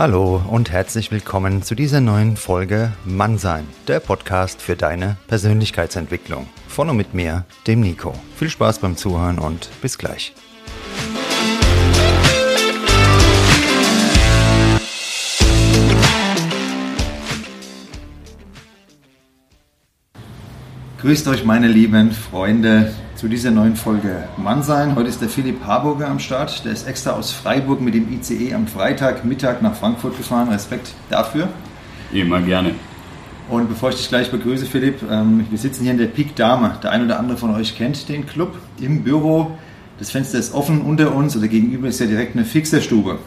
Hallo und herzlich willkommen zu dieser neuen Folge Mannsein, der Podcast für deine Persönlichkeitsentwicklung. Von und mit mir, dem Nico. Viel Spaß beim Zuhören und bis gleich. Grüßt euch, meine lieben Freunde, zu dieser neuen Folge Mannsein. Heute ist der Philipp Harburger am Start. Der ist extra aus Freiburg mit dem ICE am Freitagmittag nach Frankfurt gefahren. Respekt dafür. Immer gerne. Und bevor ich dich gleich begrüße, Philipp, ähm, wir sitzen hier in der Pik Dame. Der ein oder andere von euch kennt den Club im Büro. Das Fenster ist offen unter uns oder gegenüber ist ja direkt eine Fixerstube.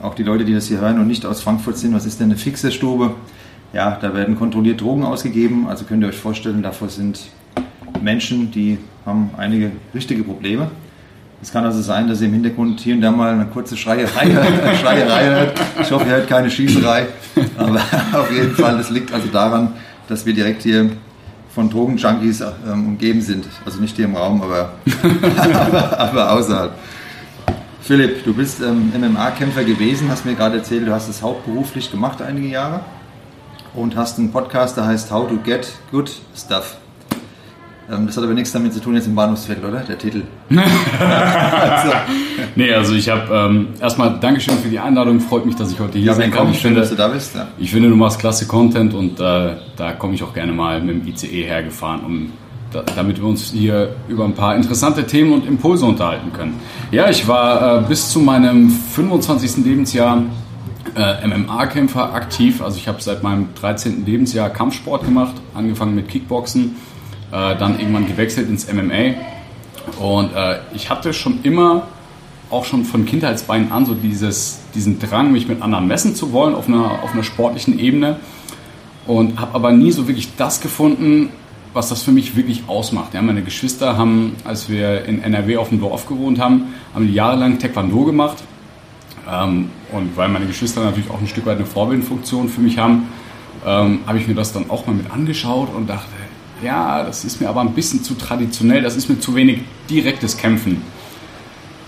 Auch die Leute, die das hier hören und nicht aus Frankfurt sind, was ist denn eine Fixerstube? Ja, da werden kontrolliert Drogen ausgegeben. Also könnt ihr euch vorstellen, davor sind Menschen, die haben einige richtige Probleme. Es kann also sein, dass ihr im Hintergrund hier und da mal eine kurze Schreierei, Schreierei hört. Ich hoffe, ihr hört keine Schießerei. Aber auf jeden Fall, das liegt also daran, dass wir direkt hier von Drogenjunkies ähm, umgeben sind. Also nicht hier im Raum, aber, aber, aber außerhalb. Philipp, du bist ähm, MMA-Kämpfer gewesen, hast mir gerade erzählt, du hast es hauptberuflich gemacht einige Jahre und hast einen Podcast, der heißt How to Get Good Stuff. Ähm, das hat aber nichts damit zu tun jetzt im Bahnhofsviertel, oder? Der Titel. also. Nee, also ich habe ähm, erstmal Dankeschön für die Einladung. Freut mich, dass ich heute hier ja, sein kann. Ich schön, finde, dass du da bist. Ja. Ich finde, du machst klasse Content und äh, da komme ich auch gerne mal mit dem ICE hergefahren, um da, damit wir uns hier über ein paar interessante Themen und Impulse unterhalten können. Ja, ich war äh, bis zu meinem 25. Lebensjahr äh, MMA-Kämpfer aktiv. Also ich habe seit meinem 13. Lebensjahr Kampfsport gemacht, angefangen mit Kickboxen, äh, dann irgendwann gewechselt ins MMA. Und äh, ich hatte schon immer, auch schon von Kindheitsbeinen an, so dieses, diesen Drang, mich mit anderen messen zu wollen auf einer, auf einer sportlichen Ebene. Und habe aber nie so wirklich das gefunden, was das für mich wirklich ausmacht. Ja, meine Geschwister haben, als wir in NRW auf dem Dorf gewohnt haben, haben die jahrelang Taekwondo gemacht ähm, und weil meine Geschwister natürlich auch ein Stück weit eine Vorbildfunktion für mich haben, ähm, habe ich mir das dann auch mal mit angeschaut und dachte, ja, das ist mir aber ein bisschen zu traditionell, das ist mir zu wenig direktes Kämpfen.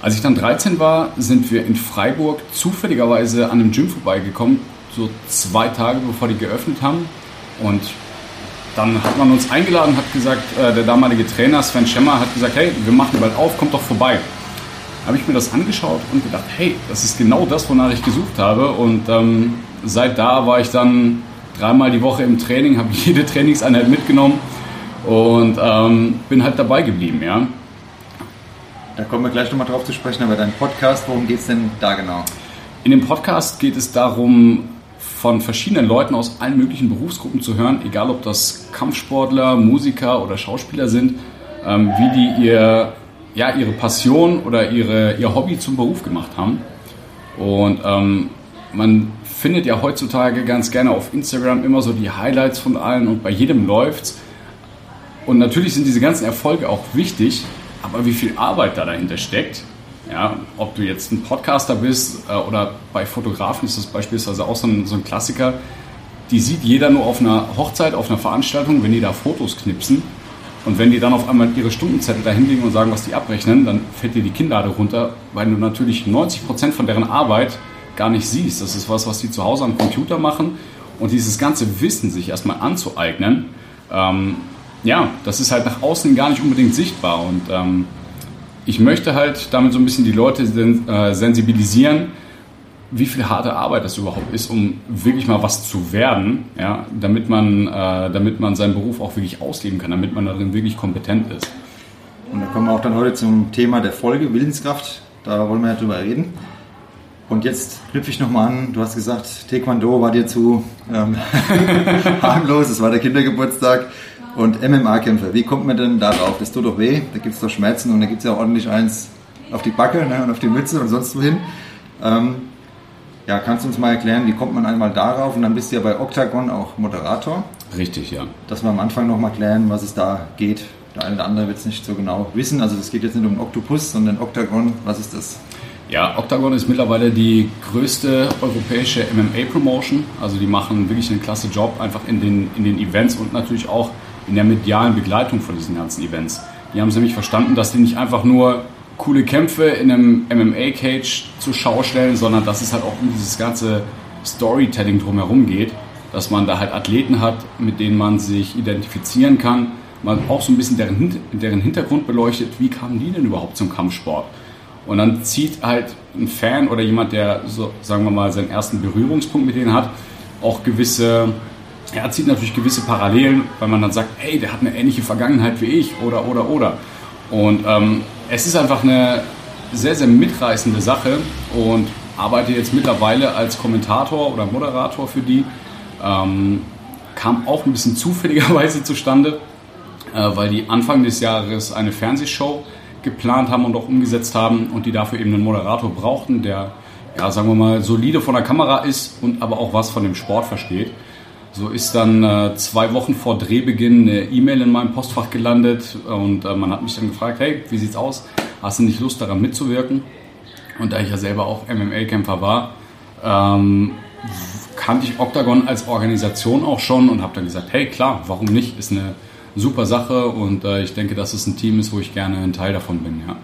Als ich dann 13 war, sind wir in Freiburg zufälligerweise an einem Gym vorbeigekommen, so zwei Tage bevor die geöffnet haben. Und dann hat man uns eingeladen, hat gesagt, äh, der damalige Trainer Sven Schemmer hat gesagt, hey, wir machen bald auf, kommt doch vorbei habe ich mir das angeschaut und gedacht, hey, das ist genau das, wonach ich gesucht habe. Und ähm, seit da war ich dann dreimal die Woche im Training, habe jede Trainingseinheit mitgenommen und ähm, bin halt dabei geblieben, ja. Da kommen wir gleich nochmal drauf zu sprechen, aber dein Podcast, worum geht es denn da genau? In dem Podcast geht es darum, von verschiedenen Leuten aus allen möglichen Berufsgruppen zu hören, egal ob das Kampfsportler, Musiker oder Schauspieler sind, ähm, wie die ihr ja, ihre Passion oder ihre, ihr Hobby zum Beruf gemacht haben. Und ähm, man findet ja heutzutage ganz gerne auf Instagram immer so die Highlights von allen und bei jedem läuft's. Und natürlich sind diese ganzen Erfolge auch wichtig, aber wie viel Arbeit da dahinter steckt, ja, ob du jetzt ein Podcaster bist äh, oder bei Fotografen ist das beispielsweise auch so ein, so ein Klassiker, die sieht jeder nur auf einer Hochzeit, auf einer Veranstaltung, wenn die da Fotos knipsen und wenn die dann auf einmal ihre Stundenzettel da hinlegen und sagen, was die abrechnen, dann fällt dir die Kinnlade runter, weil du natürlich 90 Prozent von deren Arbeit gar nicht siehst. Das ist was, was die zu Hause am Computer machen. Und dieses ganze Wissen sich erstmal anzueignen, ähm, ja, das ist halt nach außen gar nicht unbedingt sichtbar. Und ähm, ich möchte halt damit so ein bisschen die Leute äh, sensibilisieren, wie viel harte Arbeit das überhaupt ist, um wirklich mal was zu werden, ja, damit man, äh, damit man seinen Beruf auch wirklich ausleben kann, damit man darin wirklich kompetent ist. Und da kommen wir auch dann heute zum Thema der Folge, Willenskraft. Da wollen wir ja drüber reden. Und jetzt knüpfe ich nochmal an. Du hast gesagt, Taekwondo war dir zu ähm, harmlos, es war der Kindergeburtstag. Und MMA-Kämpfer, wie kommt man denn darauf? Das tut doch weh, da gibt es doch Schmerzen und da gibt es ja ordentlich eins auf die Backe ne, und auf die Mütze und sonst wohin. Ähm, ja, kannst du uns mal erklären, wie kommt man einmal darauf? Und dann bist du ja bei Octagon auch Moderator. Richtig, ja. Dass wir am Anfang nochmal klären, was es da geht. Der eine oder andere wird es nicht so genau wissen. Also es geht jetzt nicht um Octopus, sondern Octagon. Was ist das? Ja, Octagon ist mittlerweile die größte europäische MMA-Promotion. Also die machen wirklich einen klasse Job einfach in den, in den Events und natürlich auch in der medialen Begleitung von diesen ganzen Events. Die haben es nämlich verstanden, dass die nicht einfach nur coole Kämpfe in einem MMA-Cage zur Schau stellen, sondern dass es halt auch um dieses ganze Storytelling drumherum geht, dass man da halt Athleten hat, mit denen man sich identifizieren kann, man auch so ein bisschen deren, deren Hintergrund beleuchtet, wie kamen die denn überhaupt zum Kampfsport? Und dann zieht halt ein Fan oder jemand, der so, sagen wir mal, seinen ersten Berührungspunkt mit denen hat, auch gewisse, er zieht natürlich gewisse Parallelen, weil man dann sagt, hey, der hat eine ähnliche Vergangenheit wie ich oder, oder, oder. Und ähm, es ist einfach eine sehr, sehr mitreißende Sache und arbeite jetzt mittlerweile als Kommentator oder Moderator für die. Ähm, kam auch ein bisschen zufälligerweise zustande, äh, weil die Anfang des Jahres eine Fernsehshow geplant haben und auch umgesetzt haben und die dafür eben einen Moderator brauchten, der, ja, sagen wir mal, solide von der Kamera ist und aber auch was von dem Sport versteht. So ist dann äh, zwei Wochen vor Drehbeginn eine E-Mail in meinem Postfach gelandet und äh, man hat mich dann gefragt, hey, wie sieht's aus? Hast du nicht Lust daran mitzuwirken? Und da ich ja selber auch MMA-Kämpfer war, ähm, kannte ich Octagon als Organisation auch schon und habe dann gesagt, hey klar, warum nicht? Ist eine super Sache und äh, ich denke, dass es ein Team ist, wo ich gerne ein Teil davon bin. Ja.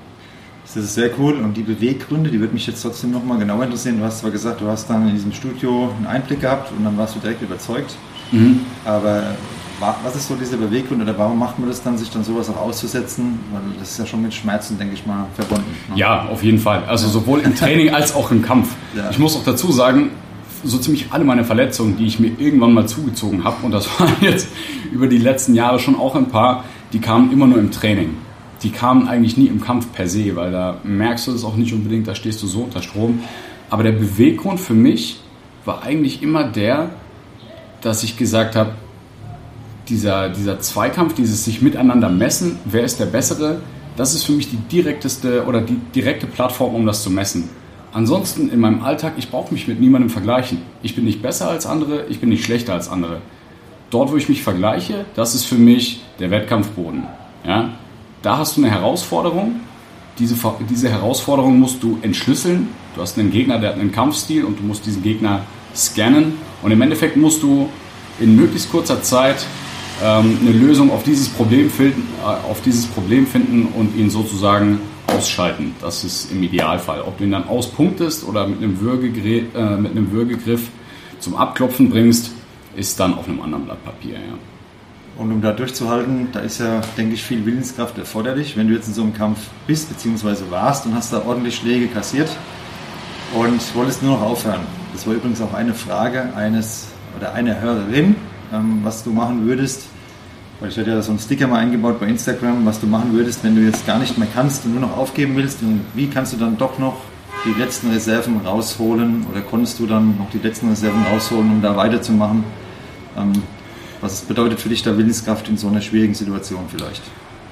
Das ist sehr cool und die Beweggründe, die würde mich jetzt trotzdem nochmal genauer interessieren. Du hast zwar gesagt, du hast dann in diesem Studio einen Einblick gehabt und dann warst du direkt überzeugt. Mhm. Aber was ist so dieser Beweggrund oder warum macht man das dann, sich dann sowas auch auszusetzen? Weil das ist ja schon mit Schmerzen, denke ich mal, verbunden. Ne? Ja, auf jeden Fall. Also sowohl im Training als auch im Kampf. Ja. Ich muss auch dazu sagen, so ziemlich alle meine Verletzungen, die ich mir irgendwann mal zugezogen habe, und das waren jetzt über die letzten Jahre schon auch ein paar, die kamen immer nur im Training. Die kamen eigentlich nie im Kampf per se, weil da merkst du es auch nicht unbedingt, da stehst du so unter Strom. Aber der Beweggrund für mich war eigentlich immer der, dass ich gesagt habe, dieser, dieser Zweikampf, dieses sich miteinander messen, wer ist der Bessere, das ist für mich die direkteste oder die direkte Plattform, um das zu messen. Ansonsten in meinem Alltag, ich brauche mich mit niemandem vergleichen. Ich bin nicht besser als andere, ich bin nicht schlechter als andere. Dort, wo ich mich vergleiche, das ist für mich der Wettkampfboden. Ja? Da hast du eine Herausforderung. Diese, diese Herausforderung musst du entschlüsseln. Du hast einen Gegner, der hat einen Kampfstil und du musst diesen Gegner scannen. Und im Endeffekt musst du in möglichst kurzer Zeit ähm, eine Lösung auf dieses, Problem finden, äh, auf dieses Problem finden und ihn sozusagen ausschalten. Das ist im Idealfall. Ob du ihn dann auspunktest oder mit einem, Würgegriff, äh, mit einem Würgegriff zum Abklopfen bringst, ist dann auf einem anderen Blatt Papier. Ja. Und um da durchzuhalten, da ist ja, denke ich, viel Willenskraft erforderlich. Wenn du jetzt in so einem Kampf bist bzw. warst und hast da ordentlich Schläge kassiert und wolltest nur noch aufhören. Das war übrigens auch eine Frage eines oder einer Hörerin, ähm, was du machen würdest, weil ich hatte ja so einen Sticker mal eingebaut bei Instagram, was du machen würdest, wenn du jetzt gar nicht mehr kannst und nur noch aufgeben willst. Und wie kannst du dann doch noch die letzten Reserven rausholen oder konntest du dann noch die letzten Reserven rausholen, um da weiterzumachen? Ähm, was bedeutet für dich da Willenskraft in so einer schwierigen Situation vielleicht?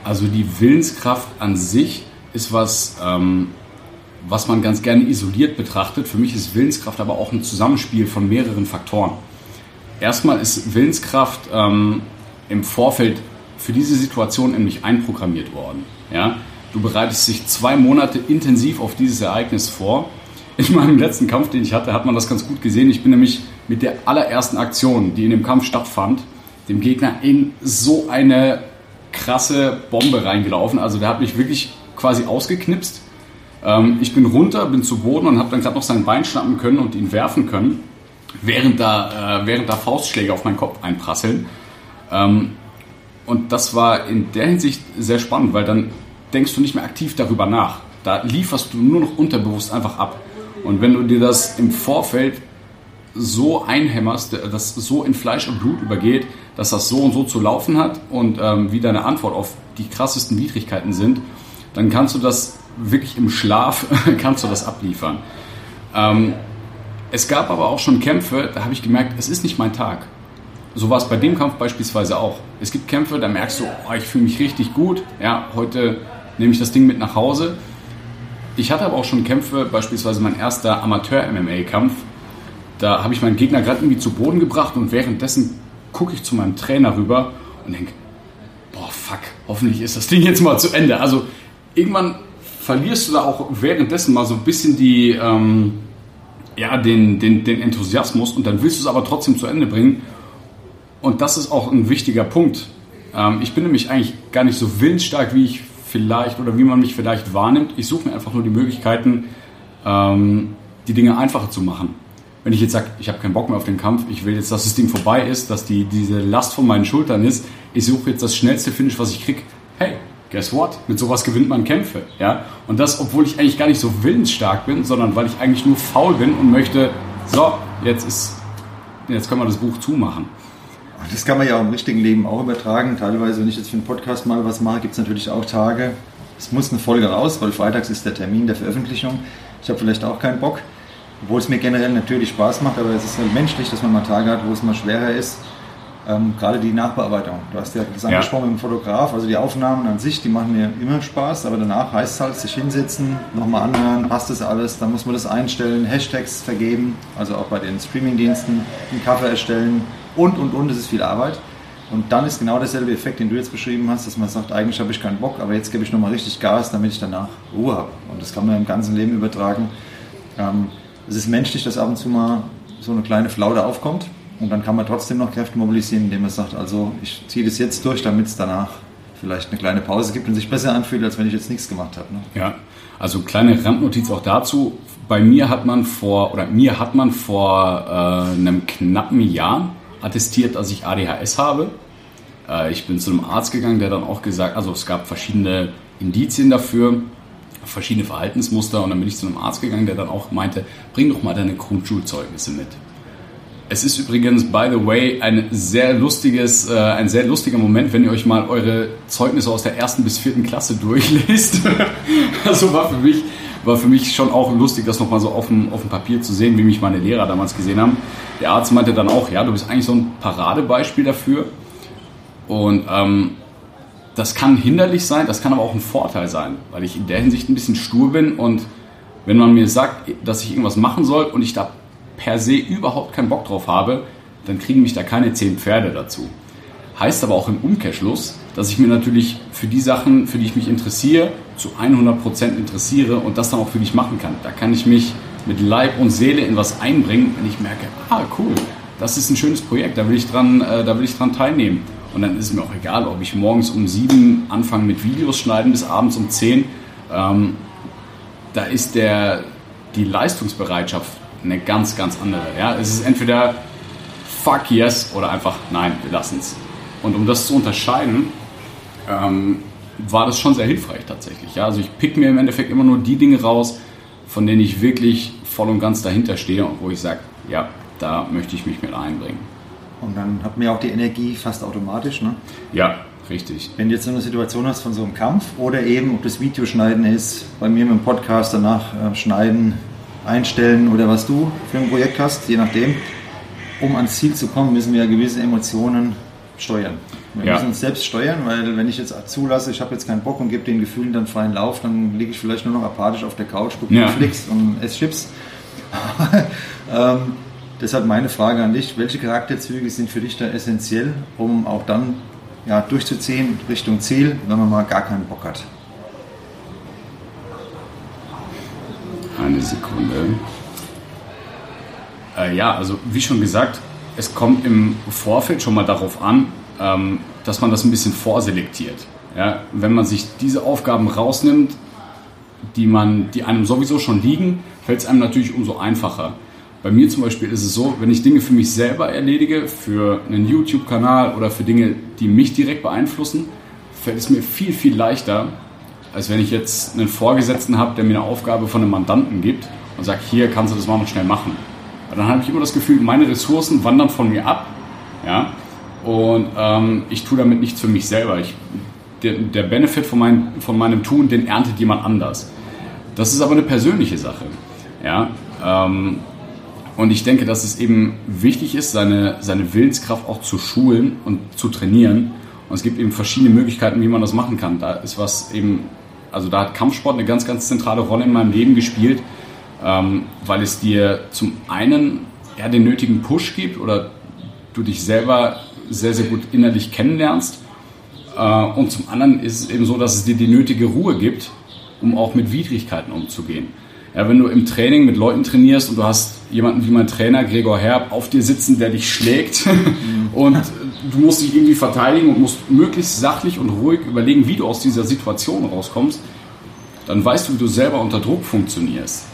Also die Willenskraft an sich ist was, ähm, was man ganz gerne isoliert betrachtet. Für mich ist Willenskraft aber auch ein Zusammenspiel von mehreren Faktoren. Erstmal ist Willenskraft ähm, im Vorfeld für diese Situation in mich einprogrammiert worden. Ja? Du bereitest dich zwei Monate intensiv auf dieses Ereignis vor. In meinem letzten Kampf, den ich hatte, hat man das ganz gut gesehen. Ich bin nämlich mit der allerersten Aktion, die in dem Kampf stattfand, dem Gegner in so eine krasse Bombe reingelaufen. Also der hat mich wirklich quasi ausgeknipst. Ähm, ich bin runter, bin zu Boden und habe dann gerade noch sein Bein schnappen können und ihn werfen können, während da, äh, während da Faustschläge auf meinen Kopf einprasseln. Ähm, und das war in der Hinsicht sehr spannend, weil dann denkst du nicht mehr aktiv darüber nach. Da lieferst du nur noch unterbewusst einfach ab. Und wenn du dir das im Vorfeld so einhämmerst, das so in Fleisch und Blut übergeht, dass das so und so zu laufen hat und ähm, wie deine Antwort auf die krassesten Widrigkeiten sind, dann kannst du das wirklich im Schlaf, kannst du das abliefern. Ähm, es gab aber auch schon Kämpfe, da habe ich gemerkt, es ist nicht mein Tag. So war es bei dem Kampf beispielsweise auch. Es gibt Kämpfe, da merkst du, oh, ich fühle mich richtig gut. Ja, heute nehme ich das Ding mit nach Hause. Ich hatte aber auch schon Kämpfe, beispielsweise mein erster Amateur-MMA-Kampf. Da habe ich meinen Gegner gerade irgendwie zu Boden gebracht und währenddessen gucke ich zu meinem Trainer rüber und denke, boah, fuck, hoffentlich ist das Ding jetzt mal zu Ende. Also irgendwann verlierst du da auch währenddessen mal so ein bisschen die, ähm, ja, den, den, den Enthusiasmus und dann willst du es aber trotzdem zu Ende bringen und das ist auch ein wichtiger Punkt. Ähm, ich bin nämlich eigentlich gar nicht so willensstark, wie ich vielleicht oder wie man mich vielleicht wahrnimmt. Ich suche mir einfach nur die Möglichkeiten, ähm, die Dinge einfacher zu machen. Wenn ich jetzt sage, ich habe keinen Bock mehr auf den Kampf, ich will jetzt, dass das Ding vorbei ist, dass die, diese Last von meinen Schultern ist, ich suche jetzt das schnellste Finish, was ich kriege. Hey, guess what? Mit sowas gewinnt man Kämpfe. Ja? Und das, obwohl ich eigentlich gar nicht so willensstark bin, sondern weil ich eigentlich nur faul bin und möchte, so, jetzt ist, jetzt können wir das Buch zumachen. Das kann man ja auch im richtigen Leben auch übertragen. Teilweise, wenn ich jetzt für einen Podcast mal was mache, gibt es natürlich auch Tage, es muss eine Folge raus, weil freitags ist der Termin der Veröffentlichung. Ich habe vielleicht auch keinen Bock, obwohl es mir generell natürlich Spaß macht, aber es ist halt menschlich, dass man mal Tage hat, wo es mal schwerer ist. Ähm, gerade die Nachbearbeitung. Du hast ja das angesprochen ja. mit dem Fotograf, also die Aufnahmen an sich, die machen mir immer Spaß, aber danach heißt es halt, sich hinsetzen, nochmal anhören, passt das alles, dann muss man das einstellen, Hashtags vergeben, also auch bei den Streamingdiensten, ein Cover erstellen und und und, das ist viel Arbeit. Und dann ist genau derselbe Effekt, den du jetzt beschrieben hast, dass man sagt, eigentlich habe ich keinen Bock, aber jetzt gebe ich nochmal richtig Gas, damit ich danach Ruhe habe. Und das kann man im ganzen Leben übertragen. Ähm, es ist menschlich, dass ab und zu mal so eine kleine Flaute aufkommt. Und dann kann man trotzdem noch Kräfte mobilisieren, indem man sagt, also ich ziehe das jetzt durch, damit es danach vielleicht eine kleine Pause gibt und sich besser anfühlt, als wenn ich jetzt nichts gemacht habe. Ne? Ja, also kleine Randnotiz auch dazu. Bei mir hat man vor, oder mir hat man vor äh, einem knappen Jahr attestiert, dass ich ADHS habe. Äh, ich bin zu einem Arzt gegangen, der dann auch gesagt, also es gab verschiedene Indizien dafür, verschiedene Verhaltensmuster und dann bin ich zu einem Arzt gegangen, der dann auch meinte, bring doch mal deine Grundschulzeugnisse mit. Es ist übrigens, by the way, ein sehr lustiges, äh, ein sehr lustiger Moment, wenn ihr euch mal eure Zeugnisse aus der ersten bis vierten Klasse durchlest. also war für mich, war für mich schon auch lustig, das nochmal so auf dem, auf dem Papier zu sehen, wie mich meine Lehrer damals gesehen haben. Der Arzt meinte dann auch, ja, du bist eigentlich so ein Paradebeispiel dafür. Und ähm, das kann hinderlich sein, das kann aber auch ein Vorteil sein, weil ich in der Hinsicht ein bisschen stur bin und wenn man mir sagt, dass ich irgendwas machen soll und ich da per se überhaupt keinen Bock drauf habe, dann kriegen mich da keine zehn Pferde dazu. Heißt aber auch im Umkehrschluss, dass ich mir natürlich für die Sachen, für die ich mich interessiere, zu 100% interessiere und das dann auch für mich machen kann. Da kann ich mich mit Leib und Seele in was einbringen, wenn ich merke, ah cool, das ist ein schönes Projekt, da will ich dran, äh, da will ich dran teilnehmen. Und dann ist es mir auch egal, ob ich morgens um sieben anfange mit Videos schneiden bis abends um zehn. Ähm, da ist der, die Leistungsbereitschaft eine ganz, ganz andere. Ja? Es ist entweder fuck yes oder einfach nein, wir lassen es. Und um das zu unterscheiden, ähm, war das schon sehr hilfreich tatsächlich. Ja? Also ich pick mir im Endeffekt immer nur die Dinge raus, von denen ich wirklich voll und ganz dahinter stehe und wo ich sage, ja, da möchte ich mich mit einbringen. Und dann hat man ja auch die Energie fast automatisch, ne? Ja, richtig. Wenn du jetzt so eine Situation hast von so einem Kampf oder eben, ob das Videoschneiden ist, bei mir mit dem Podcast danach äh, schneiden, einstellen oder was du für ein Projekt hast, je nachdem, um ans Ziel zu kommen, müssen wir ja gewisse Emotionen steuern. Wir ja. müssen uns selbst steuern, weil wenn ich jetzt zulasse, ich habe jetzt keinen Bock und gebe den Gefühlen dann freien Lauf, dann liege ich vielleicht nur noch apathisch auf der Couch, gucke ja. Netflix und esse Chips. ähm, deshalb meine Frage an dich, welche Charakterzüge sind für dich da essentiell, um auch dann ja, durchzuziehen Richtung Ziel, wenn man mal gar keinen Bock hat? Eine Sekunde. Äh, ja, also wie schon gesagt, es kommt im Vorfeld schon mal darauf an, ähm, dass man das ein bisschen vorselektiert. Ja, wenn man sich diese Aufgaben rausnimmt, die, man, die einem sowieso schon liegen, fällt es einem natürlich umso einfacher. Bei mir zum Beispiel ist es so, wenn ich Dinge für mich selber erledige, für einen YouTube-Kanal oder für Dinge, die mich direkt beeinflussen, fällt es mir viel, viel leichter, als wenn ich jetzt einen Vorgesetzten habe, der mir eine Aufgabe von einem Mandanten gibt und sagt, hier kannst du das mal noch schnell machen. Weil dann habe ich immer das Gefühl, meine Ressourcen wandern von mir ab. Ja? Und ähm, ich tue damit nichts für mich selber. Ich, der, der Benefit von, mein, von meinem Tun, den erntet jemand anders. Das ist aber eine persönliche Sache. Ja? Ähm, und ich denke, dass es eben wichtig ist, seine, seine Willenskraft auch zu schulen und zu trainieren. Und es gibt eben verschiedene Möglichkeiten, wie man das machen kann. Da ist was eben, also da hat Kampfsport eine ganz, ganz zentrale Rolle in meinem Leben gespielt, ähm, weil es dir zum einen ja, den nötigen Push gibt oder du dich selber sehr, sehr gut innerlich kennenlernst. Äh, und zum anderen ist es eben so, dass es dir die nötige Ruhe gibt, um auch mit Widrigkeiten umzugehen. Ja, wenn du im Training mit Leuten trainierst und du hast jemanden wie mein Trainer Gregor Herb auf dir sitzen, der dich schlägt und du musst dich irgendwie verteidigen und musst möglichst sachlich und ruhig überlegen, wie du aus dieser Situation rauskommst, dann weißt du, wie du selber unter Druck funktionierst.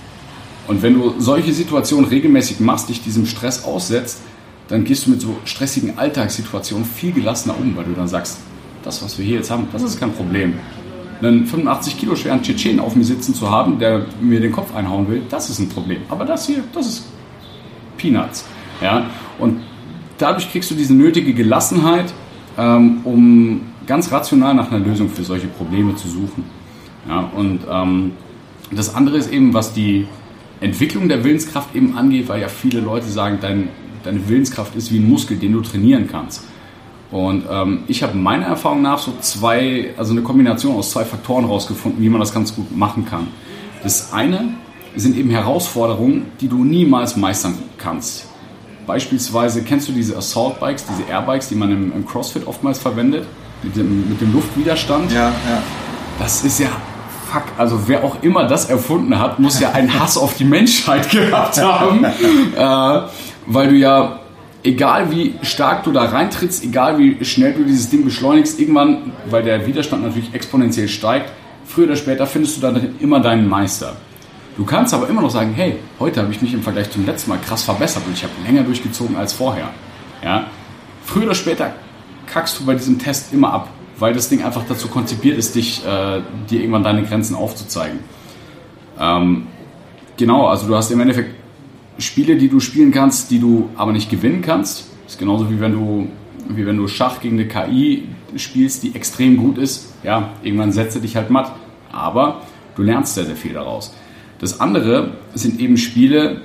Und wenn du solche Situationen regelmäßig machst, dich diesem Stress aussetzt, dann gehst du mit so stressigen Alltagssituationen viel gelassener um, weil du dann sagst, das, was wir hier jetzt haben, das ist kein Problem. Einen 85 Kilo schweren Tschetschen auf mir sitzen zu haben, der mir den Kopf einhauen will, das ist ein Problem. Aber das hier, das ist Peanuts. Ja? Und dadurch kriegst du diese nötige Gelassenheit, ähm, um ganz rational nach einer Lösung für solche Probleme zu suchen. Ja? Und ähm, das andere ist eben, was die Entwicklung der Willenskraft eben angeht, weil ja viele Leute sagen, dein, deine Willenskraft ist wie ein Muskel, den du trainieren kannst. Und ähm, ich habe meiner Erfahrung nach so zwei, also eine Kombination aus zwei Faktoren rausgefunden, wie man das ganz gut machen kann. Das eine sind eben Herausforderungen, die du niemals meistern kannst. Beispielsweise kennst du diese Assault Bikes, diese Airbikes, die man im, im CrossFit oftmals verwendet, mit dem, mit dem Luftwiderstand. Ja, ja. Das ist ja fuck, also wer auch immer das erfunden hat, muss ja einen Hass auf die Menschheit gehabt haben, äh, weil du ja, egal wie stark du da reintrittst, egal wie schnell du dieses Ding beschleunigst, irgendwann, weil der Widerstand natürlich exponentiell steigt, früher oder später findest du dann immer deinen Meister. Du kannst aber immer noch sagen, hey, heute habe ich mich im Vergleich zum letzten Mal krass verbessert und ich habe länger durchgezogen als vorher. Ja? Früher oder später kackst du bei diesem Test immer ab weil das Ding einfach dazu konzipiert ist, dich, äh, dir irgendwann deine Grenzen aufzuzeigen. Ähm, genau, also du hast im Endeffekt Spiele, die du spielen kannst, die du aber nicht gewinnen kannst. Das ist genauso wie wenn du, wie wenn du Schach gegen eine KI spielst, die extrem gut ist. Ja, irgendwann setzt er dich halt matt. Aber du lernst sehr, sehr viel daraus. Das andere sind eben Spiele,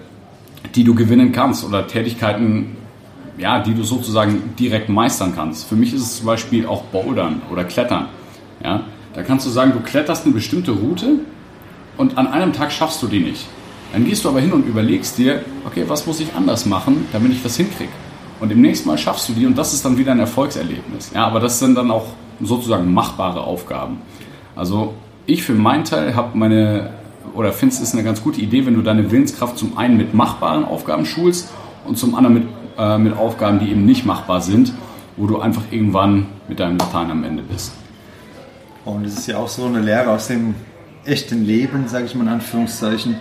die du gewinnen kannst oder Tätigkeiten, ja, die du sozusagen direkt meistern kannst. Für mich ist es zum Beispiel auch Bouldern oder Klettern. Ja? Da kannst du sagen, du kletterst eine bestimmte Route und an einem Tag schaffst du die nicht. Dann gehst du aber hin und überlegst dir, okay, was muss ich anders machen, damit ich das hinkriege? Und im nächsten Mal schaffst du die und das ist dann wieder ein Erfolgserlebnis. Ja, aber das sind dann auch sozusagen machbare Aufgaben. Also ich für meinen Teil habe meine, oder finde es ist eine ganz gute Idee, wenn du deine Willenskraft zum einen mit machbaren Aufgaben schulst und zum anderen mit äh, mit Aufgaben, die eben nicht machbar sind, wo du einfach irgendwann mit deinem Latein am Ende bist. Und es ist ja auch so eine Lehre aus dem echten Leben, sage ich mal in Anführungszeichen.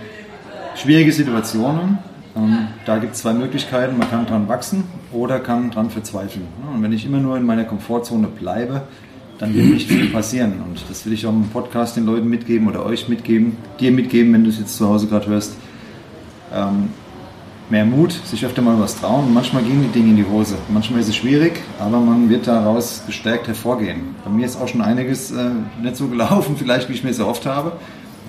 Schwierige Situationen. Ähm, da gibt es zwei Möglichkeiten. Man kann dran wachsen oder kann dran verzweifeln. Und wenn ich immer nur in meiner Komfortzone bleibe, dann wird nicht viel passieren. Und das will ich auch im Podcast den Leuten mitgeben oder euch mitgeben, dir mitgeben, wenn du es jetzt zu Hause gerade hörst. Ähm, mehr Mut, sich öfter mal was trauen. manchmal gehen die Dinge in die Hose. Manchmal ist es schwierig, aber man wird daraus gestärkt hervorgehen. Bei mir ist auch schon einiges äh, nicht so gelaufen, vielleicht wie ich mir so oft habe.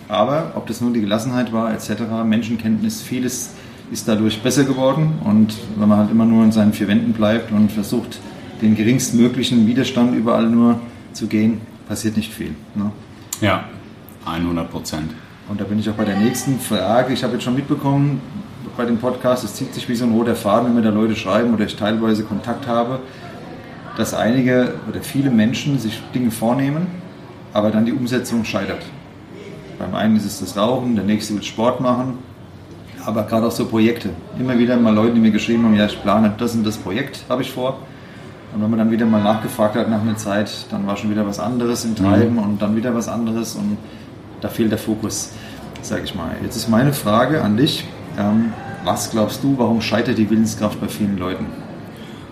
Aber ob das nur die Gelassenheit war, etc., Menschenkenntnis, vieles ist dadurch besser geworden. Und wenn man halt immer nur in seinen vier Wänden bleibt und versucht, den geringstmöglichen Widerstand überall nur zu gehen, passiert nicht viel. Ne? Ja, 100 Prozent. Und da bin ich auch bei der nächsten Frage. Ich habe jetzt schon mitbekommen, bei dem Podcast, es zieht sich wie so ein roter Faden, wenn mir da Leute schreiben oder ich teilweise Kontakt habe, dass einige oder viele Menschen sich Dinge vornehmen, aber dann die Umsetzung scheitert. Beim einen ist es das Rauchen, der nächste will Sport machen, aber gerade auch so Projekte. Immer wieder mal Leute, die mir geschrieben haben, ja, ich plane das und das Projekt, habe ich vor. Und wenn man dann wieder mal nachgefragt hat nach einer Zeit, dann war schon wieder was anderes im Treiben mhm. und dann wieder was anderes und da fehlt der Fokus, sage ich mal. Jetzt ist meine Frage an dich. Ähm, was glaubst du, warum scheitert die Willenskraft bei vielen Leuten?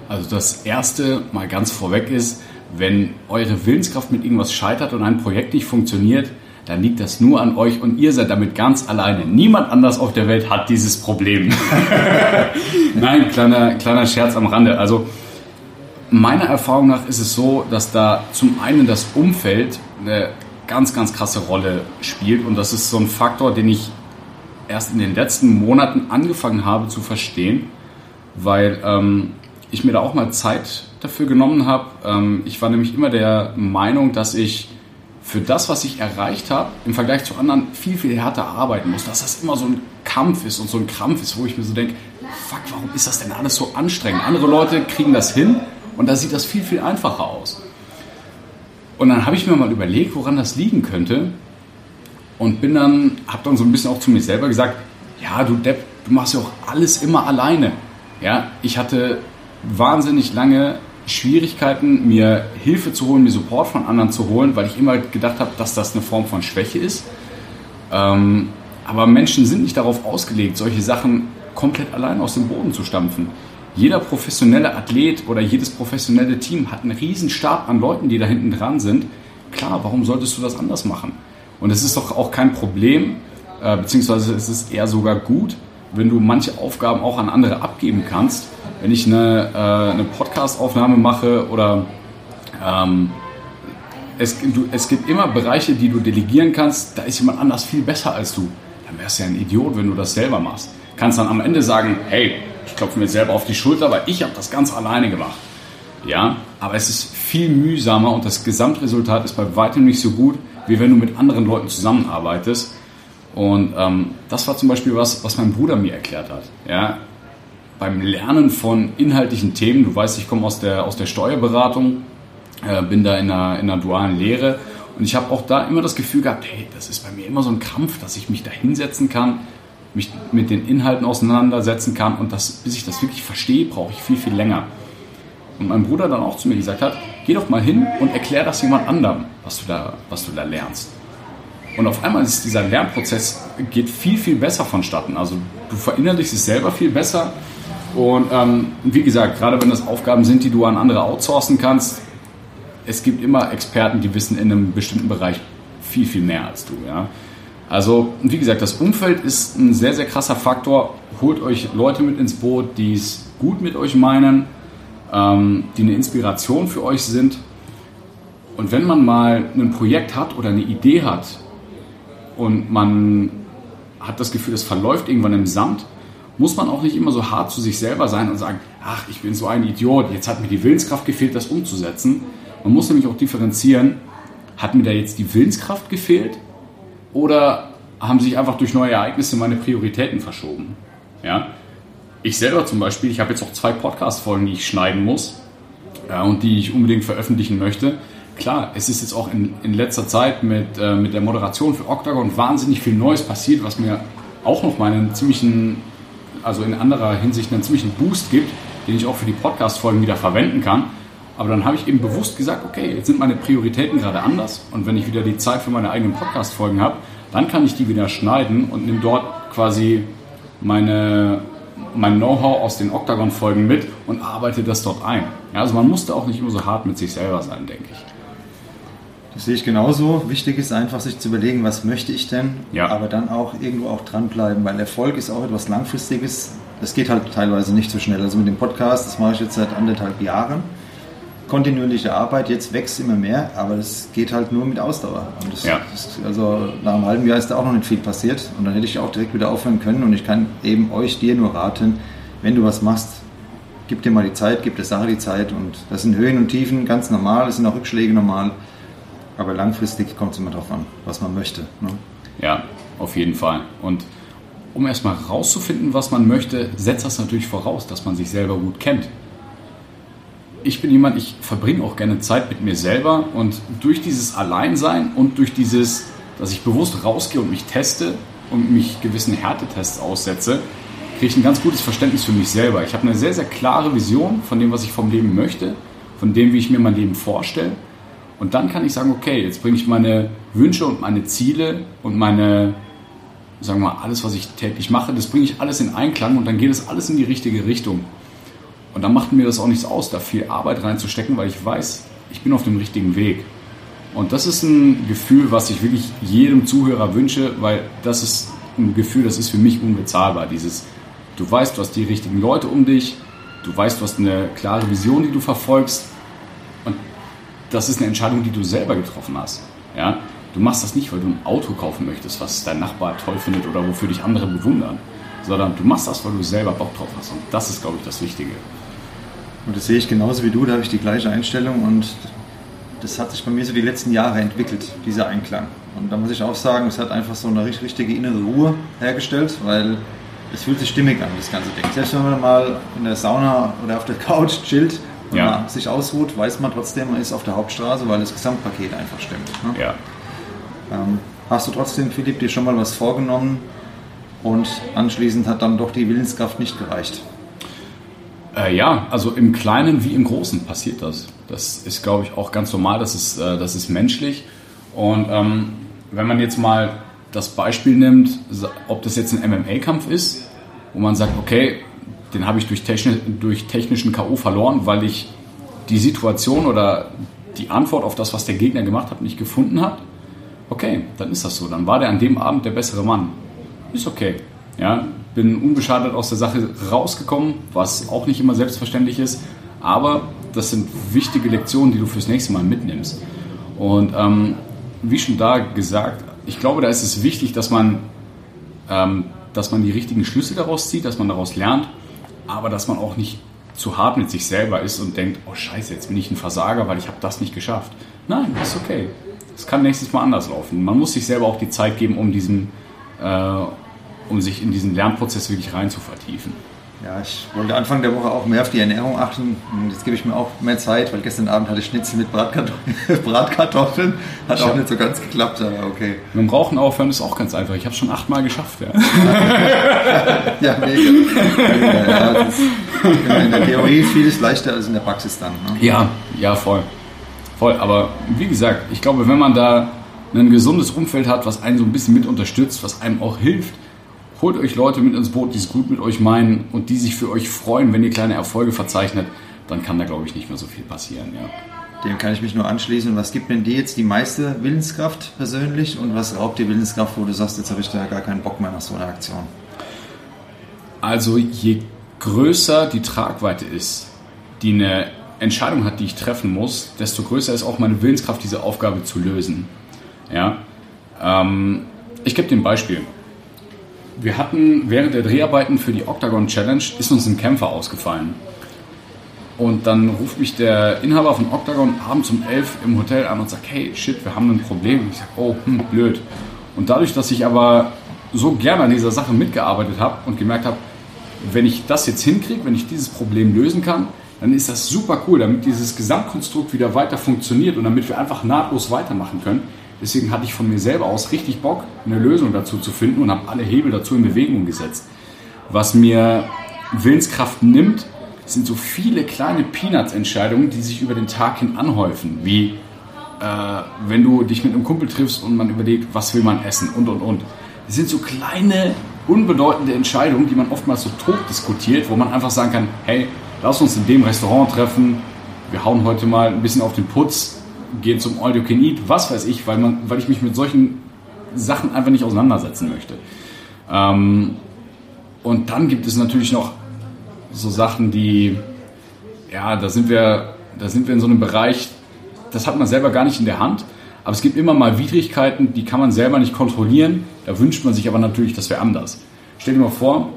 Also das Erste mal ganz vorweg ist, wenn eure Willenskraft mit irgendwas scheitert und ein Projekt nicht funktioniert, dann liegt das nur an euch und ihr seid damit ganz alleine. Niemand anders auf der Welt hat dieses Problem. Nein, kleiner, kleiner Scherz am Rande. Also meiner Erfahrung nach ist es so, dass da zum einen das Umfeld eine ganz, ganz krasse Rolle spielt und das ist so ein Faktor, den ich erst in den letzten Monaten angefangen habe zu verstehen, weil ähm, ich mir da auch mal Zeit dafür genommen habe. Ähm, ich war nämlich immer der Meinung, dass ich für das, was ich erreicht habe, im Vergleich zu anderen viel, viel härter arbeiten muss. Dass das immer so ein Kampf ist und so ein Krampf ist, wo ich mir so denke, fuck, warum ist das denn alles so anstrengend? Andere Leute kriegen das hin und da sieht das viel, viel einfacher aus. Und dann habe ich mir mal überlegt, woran das liegen könnte. und bin dann, habe dann so ein bisschen auch zu mir selber gesagt, ja, du Depp, du machst ja auch alles immer alleine. Ja, ich hatte wahnsinnig lange Schwierigkeiten, mir Hilfe zu holen, mir Support von anderen zu holen, weil ich immer gedacht habe, dass das eine Form von Schwäche ist. Ähm, aber Menschen sind nicht darauf ausgelegt, solche Sachen komplett allein aus dem Boden zu stampfen. Jeder professionelle Athlet oder jedes professionelle Team hat einen riesen Stab an Leuten, die da hinten dran sind. Klar, warum solltest du das anders machen? Und es ist doch auch kein Problem, äh, beziehungsweise es ist eher sogar gut, wenn du manche Aufgaben auch an andere abgeben kannst. Wenn ich eine, äh, eine Podcast-Aufnahme mache oder ähm, es, du, es gibt immer Bereiche, die du delegieren kannst, da ist jemand anders viel besser als du. Dann wärst du ja ein Idiot, wenn du das selber machst. Kannst dann am Ende sagen, hey, ich klopfe mir selber auf die Schulter, weil ich habe das ganz alleine gemacht. Ja, aber es ist viel mühsamer und das Gesamtresultat ist bei weitem nicht so gut, wie wenn du mit anderen Leuten zusammenarbeitest. Und ähm, das war zum Beispiel was, was mein Bruder mir erklärt hat. Ja? Beim Lernen von inhaltlichen Themen, du weißt, ich komme aus der, aus der Steuerberatung, äh, bin da in einer, in einer dualen Lehre und ich habe auch da immer das Gefühl gehabt, hey, das ist bei mir immer so ein Kampf, dass ich mich da hinsetzen kann, mich mit den Inhalten auseinandersetzen kann und das, bis ich das wirklich verstehe, brauche ich viel, viel länger. Und mein Bruder dann auch zu mir gesagt hat, geh doch mal hin und erklär das jemand anderem, was du da, was du da lernst. Und auf einmal ist dieser Lernprozess geht viel, viel besser vonstatten. Also du verinnerlichst es selber viel besser. Und ähm, wie gesagt, gerade wenn das Aufgaben sind, die du an andere outsourcen kannst, es gibt immer Experten, die wissen in einem bestimmten Bereich viel, viel mehr als du. Ja? Also, wie gesagt, das Umfeld ist ein sehr, sehr krasser Faktor. Holt euch Leute mit ins Boot, die es gut mit euch meinen, ähm, die eine Inspiration für euch sind. Und wenn man mal ein Projekt hat oder eine Idee hat und man hat das Gefühl, es verläuft irgendwann im Sand, muss man auch nicht immer so hart zu sich selber sein und sagen, ach, ich bin so ein Idiot, jetzt hat mir die Willenskraft gefehlt, das umzusetzen. Man muss nämlich auch differenzieren, hat mir da jetzt die Willenskraft gefehlt oder haben sich einfach durch neue Ereignisse meine Prioritäten verschoben? Ja? Ich selber zum Beispiel, ich habe jetzt auch zwei Podcast-Folgen, die ich schneiden muss ja, und die ich unbedingt veröffentlichen möchte. Klar, es ist jetzt auch in, in letzter Zeit mit, äh, mit der Moderation für Octagon wahnsinnig viel Neues passiert, was mir auch noch mal einen ziemlichen, also in anderer Hinsicht einen ziemlichen Boost gibt, den ich auch für die Podcast-Folgen wieder verwenden kann. Aber dann habe ich eben bewusst gesagt, okay, jetzt sind meine Prioritäten gerade anders und wenn ich wieder die Zeit für meine eigenen Podcast-Folgen habe, dann kann ich die wieder schneiden und nehme dort quasi meine, mein Know-how aus den Octagon-Folgen mit und arbeite das dort ein. Ja, also man musste auch nicht immer so hart mit sich selber sein, denke ich. Das sehe ich genauso. Wichtig ist einfach, sich zu überlegen, was möchte ich denn, ja. aber dann auch irgendwo auch dranbleiben, weil Erfolg ist auch etwas Langfristiges. Das geht halt teilweise nicht so schnell. Also mit dem Podcast, das mache ich jetzt seit anderthalb Jahren. Kontinuierliche Arbeit, jetzt wächst immer mehr, aber das geht halt nur mit Ausdauer. Das, ja. das, also nach einem halben Jahr ist da auch noch nicht viel passiert und dann hätte ich auch direkt wieder aufhören können und ich kann eben euch, dir nur raten, wenn du was machst, gib dir mal die Zeit, gib der Sache die Zeit und das sind Höhen und Tiefen ganz normal, es sind auch Rückschläge normal, aber langfristig kommt es immer darauf an, was man möchte. Ne? Ja, auf jeden Fall. Und um erstmal rauszufinden, was man möchte, setzt das natürlich voraus, dass man sich selber gut kennt ich bin jemand, ich verbringe auch gerne Zeit mit mir selber und durch dieses Alleinsein und durch dieses, dass ich bewusst rausgehe und mich teste und mich gewissen Härtetests aussetze, kriege ich ein ganz gutes Verständnis für mich selber. Ich habe eine sehr, sehr klare Vision von dem, was ich vom Leben möchte, von dem, wie ich mir mein Leben vorstelle. Und dann kann ich sagen, okay, jetzt bringe ich meine Wünsche und meine Ziele und meine, sagen wir mal, alles, was ich täglich mache, das bringe ich alles in Einklang und dann geht es alles in die richtige Richtung. Und dann macht mir das auch nichts aus, da viel Arbeit reinzustecken, weil ich weiß, ich bin auf dem richtigen Weg. Und das ist ein Gefühl, was ich wirklich jedem Zuhörer wünsche, weil das ist ein Gefühl, das ist für mich unbezahlbar. Dieses, du weißt, du hast die richtigen Leute um dich, du weißt, du hast eine klare Vision, die du verfolgst. Das ist eine Entscheidung, die du selber getroffen hast. Ja? Du machst das nicht, weil du ein Auto kaufen möchtest, was dein Nachbar toll findet oder wofür dich andere bewundern, sondern du machst das, weil du selber Bock drauf hast. Und das ist, glaube ich, das Wichtige. Und das sehe ich genauso wie du, da habe ich die gleiche Einstellung und das hat sich bei mir so die letzten Jahre entwickelt, dieser Einklang. Und da muss ich auch sagen, es hat einfach so eine richtige innere Ruhe hergestellt, weil es fühlt sich stimmig an, das ganze Ding. Selbst wenn man mal in der Sauna oder auf der Couch chillt und ja. sich ausruht, weiß man trotzdem, man ist auf der Hauptstraße, weil das Gesamtpaket einfach stimmt. Ne? Ja. Ähm, hast du trotzdem, Philipp, dir schon mal was vorgenommen und anschließend hat dann doch die Willenskraft nicht gereicht? Äh, ja, also im Kleinen wie im Großen passiert das. Das ist, glaube ich, auch ganz normal, das ist, äh, das ist menschlich. Und ähm, wenn man jetzt mal das Beispiel nimmt, ob das jetzt ein MMA-Kampf ist, wo man sagt, okay, den habe ich durch, techni durch technischen K.O. verloren, weil ich die Situation oder die Antwort auf das, was der Gegner gemacht hat, nicht gefunden habe. Okay, dann ist das so. Dann war der an dem Abend der bessere Mann. Ist okay. Ja, bin unbeschadet aus der Sache rausgekommen, was auch nicht immer selbstverständlich ist. Aber das sind wichtige Lektionen, die du fürs nächste Mal mitnimmst. Und ähm, wie schon da gesagt, ich glaube, da ist es wichtig, dass man, ähm, dass man die richtigen Schlüsse daraus zieht, dass man daraus lernt, aber dass man auch nicht zu hart mit sich selber ist und denkt, oh scheiße, jetzt bin ich ein Versager, weil ich habe das nicht geschafft. Nein, ist okay. Es kann nächstes Mal anders laufen. Man muss sich selber auch die Zeit geben, um diesen, äh, um sich in diesen Lernprozess wirklich rein zu vertiefen. Ja, ich wollte Anfang der Woche auch mehr auf die Ernährung achten. Jetzt gebe ich mir auch mehr Zeit, weil gestern Abend hatte ich Schnitzel mit Bratkartoffeln. Bratkartoffeln. Hat auch nicht so ganz geklappt, aber okay. Mit dem Rauchen aufhören ist auch ganz einfach. Ich habe es schon achtmal geschafft. Ja, ja mega. mega ja, ist, in der Theorie vieles leichter als in der Praxis dann. Ne? Ja, ja, voll. Voll. Aber wie gesagt, ich glaube, wenn man da ein gesundes Umfeld hat, was einen so ein bisschen mit unterstützt, was einem auch hilft, Holt euch Leute mit ins Boot, die es gut mit euch meinen und die sich für euch freuen, wenn ihr kleine Erfolge verzeichnet, dann kann da, glaube ich, nicht mehr so viel passieren. Ja. Dem kann ich mich nur anschließen. Was gibt denn dir jetzt die meiste Willenskraft persönlich und was raubt dir Willenskraft, wo du sagst, jetzt habe ich da gar keinen Bock mehr nach so einer Aktion? Also je größer die Tragweite ist, die eine Entscheidung hat, die ich treffen muss, desto größer ist auch meine Willenskraft, diese Aufgabe zu lösen. Ja? Ähm, ich gebe dir ein Beispiel wir hatten während der Dreharbeiten für die Octagon Challenge ist uns ein Kämpfer ausgefallen. Und dann ruft mich der Inhaber von Octagon abends um 11 im Hotel an und sagt, hey, shit, wir haben ein Problem. Und ich sage, oh, hm, blöd. Und dadurch, dass ich aber so gerne an dieser Sache mitgearbeitet habe und gemerkt habe, wenn ich das jetzt hinkriege, wenn ich dieses Problem lösen kann, dann ist das super cool, damit dieses Gesamtkonstrukt wieder weiter funktioniert und damit wir einfach nahtlos weitermachen können, Deswegen hatte ich von mir selber aus richtig Bock, eine Lösung dazu zu finden und habe alle Hebel dazu in Bewegung gesetzt. Was mir Willenskraft nimmt, sind so viele kleine Peanuts-Entscheidungen, die sich über den Tag hin anhäufen, wie äh, wenn du dich mit einem Kumpel triffst und man überlegt, was will man essen und und und. Das sind so kleine, unbedeutende Entscheidungen, die man oftmals so tot diskutiert, wo man einfach sagen kann, hey, lass uns in dem Restaurant treffen, wir hauen heute mal ein bisschen auf den Putz, gehen zum All You Can Eat, was weiß ich, weil, man, weil ich mich mit solchen Sachen einfach nicht auseinandersetzen möchte. Ähm, und dann gibt es natürlich noch so Sachen, die, ja, da sind wir, da sind wir in so einem Bereich, das hat man selber gar nicht in der Hand. Aber es gibt immer mal Widrigkeiten, die kann man selber nicht kontrollieren. Da wünscht man sich aber natürlich, das wäre anders. Stell dir mal vor,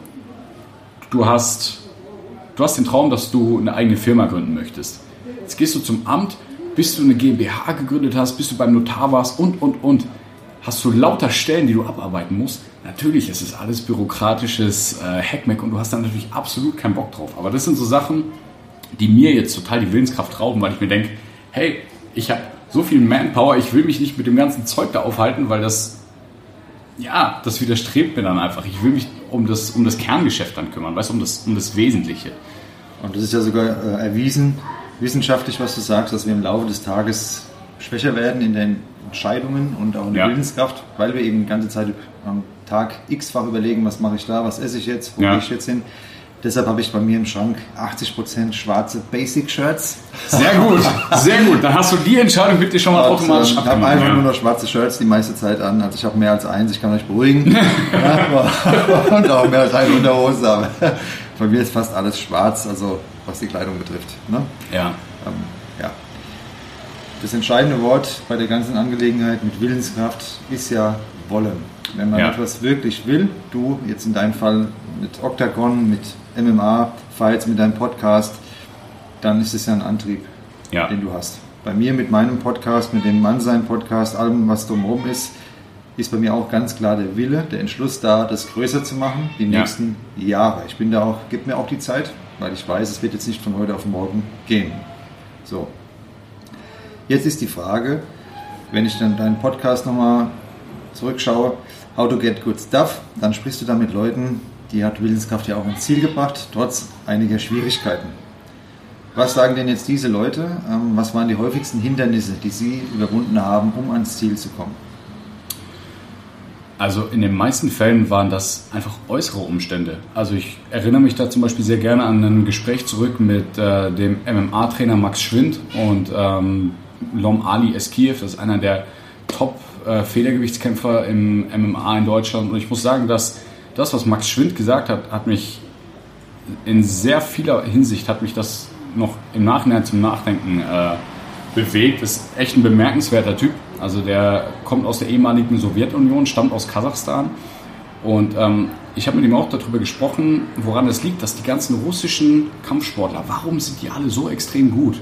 du hast, du hast den Traum, dass du eine eigene Firma gründen möchtest. Jetzt gehst du zum Amt, bis du eine GmbH gegründet hast, bis du beim Notar warst und, und, und, hast du lauter Stellen, die du abarbeiten musst. Natürlich ist es alles bürokratisches äh, Hackmack und du hast dann natürlich absolut keinen Bock drauf. Aber das sind so Sachen, die mir jetzt total die Willenskraft rauben, weil ich mir denke, hey, ich habe so viel Manpower, ich will mich nicht mit dem ganzen Zeug da aufhalten, weil das, ja, das widerstrebt mir dann einfach. Ich will mich um das, um das Kerngeschäft dann kümmern, weißt du, um das, um das Wesentliche. Und das ist ja sogar äh, erwiesen, wissenschaftlich, was du sagst, dass wir im Laufe des Tages schwächer werden in den Entscheidungen und auch in der ja. Willenskraft, weil wir eben die ganze Zeit am Tag x-fach überlegen, was mache ich da, was esse ich jetzt, wo ja. gehe ich jetzt hin. Deshalb habe ich bei mir im Schrank 80% schwarze Basic-Shirts. Sehr gut, sehr gut. Dann hast du die Entscheidung dir schon mal und, automatisch ähm, Ich habe einfach ja. nur noch schwarze Shirts die meiste Zeit an. Also ich habe mehr als eins, ich kann euch beruhigen. und auch mehr als eine Unterhose. Aber bei mir ist fast alles schwarz. Also was die Kleidung betrifft. Ne? Ja. Ähm, ja. Das entscheidende Wort bei der ganzen Angelegenheit mit Willenskraft ist ja wollen. Wenn man ja. etwas wirklich will, du jetzt in deinem Fall mit Octagon, mit MMA, Fights, mit deinem Podcast, dann ist es ja ein Antrieb, ja. den du hast. Bei mir mit meinem Podcast, mit dem Mannsein-Podcast, allem, was drumherum ist, ist bei mir auch ganz klar der Wille, der Entschluss da, das größer zu machen, die ja. nächsten Jahre. Ich bin da auch, gib mir auch die Zeit, weil ich weiß, es wird jetzt nicht von heute auf morgen gehen. So. Jetzt ist die Frage, wenn ich dann deinen Podcast nochmal zurückschaue, How to Get Good Stuff, dann sprichst du da mit Leuten, die hat Willenskraft ja auch ins Ziel gebracht, trotz einiger Schwierigkeiten. Was sagen denn jetzt diese Leute? Ähm, was waren die häufigsten Hindernisse, die sie überwunden haben, um ans Ziel zu kommen? Also in den meisten Fällen waren das einfach äußere Umstände. Also ich erinnere mich da zum Beispiel sehr gerne an ein Gespräch zurück mit äh, dem MMA-Trainer Max Schwind und ähm, Lom Ali Eskiev. Das ist einer der Top-Federgewichtskämpfer äh, im MMA in Deutschland. Und ich muss sagen, dass das, was Max Schwind gesagt hat, hat mich in sehr vieler Hinsicht hat mich das noch im Nachhinein zum Nachdenken äh, bewegt. Ist echt ein bemerkenswerter Typ. Also der kommt aus der ehemaligen Sowjetunion, stammt aus Kasachstan. Und ähm, ich habe mit ihm auch darüber gesprochen, woran es liegt, dass die ganzen russischen Kampfsportler, warum sind die alle so extrem gut?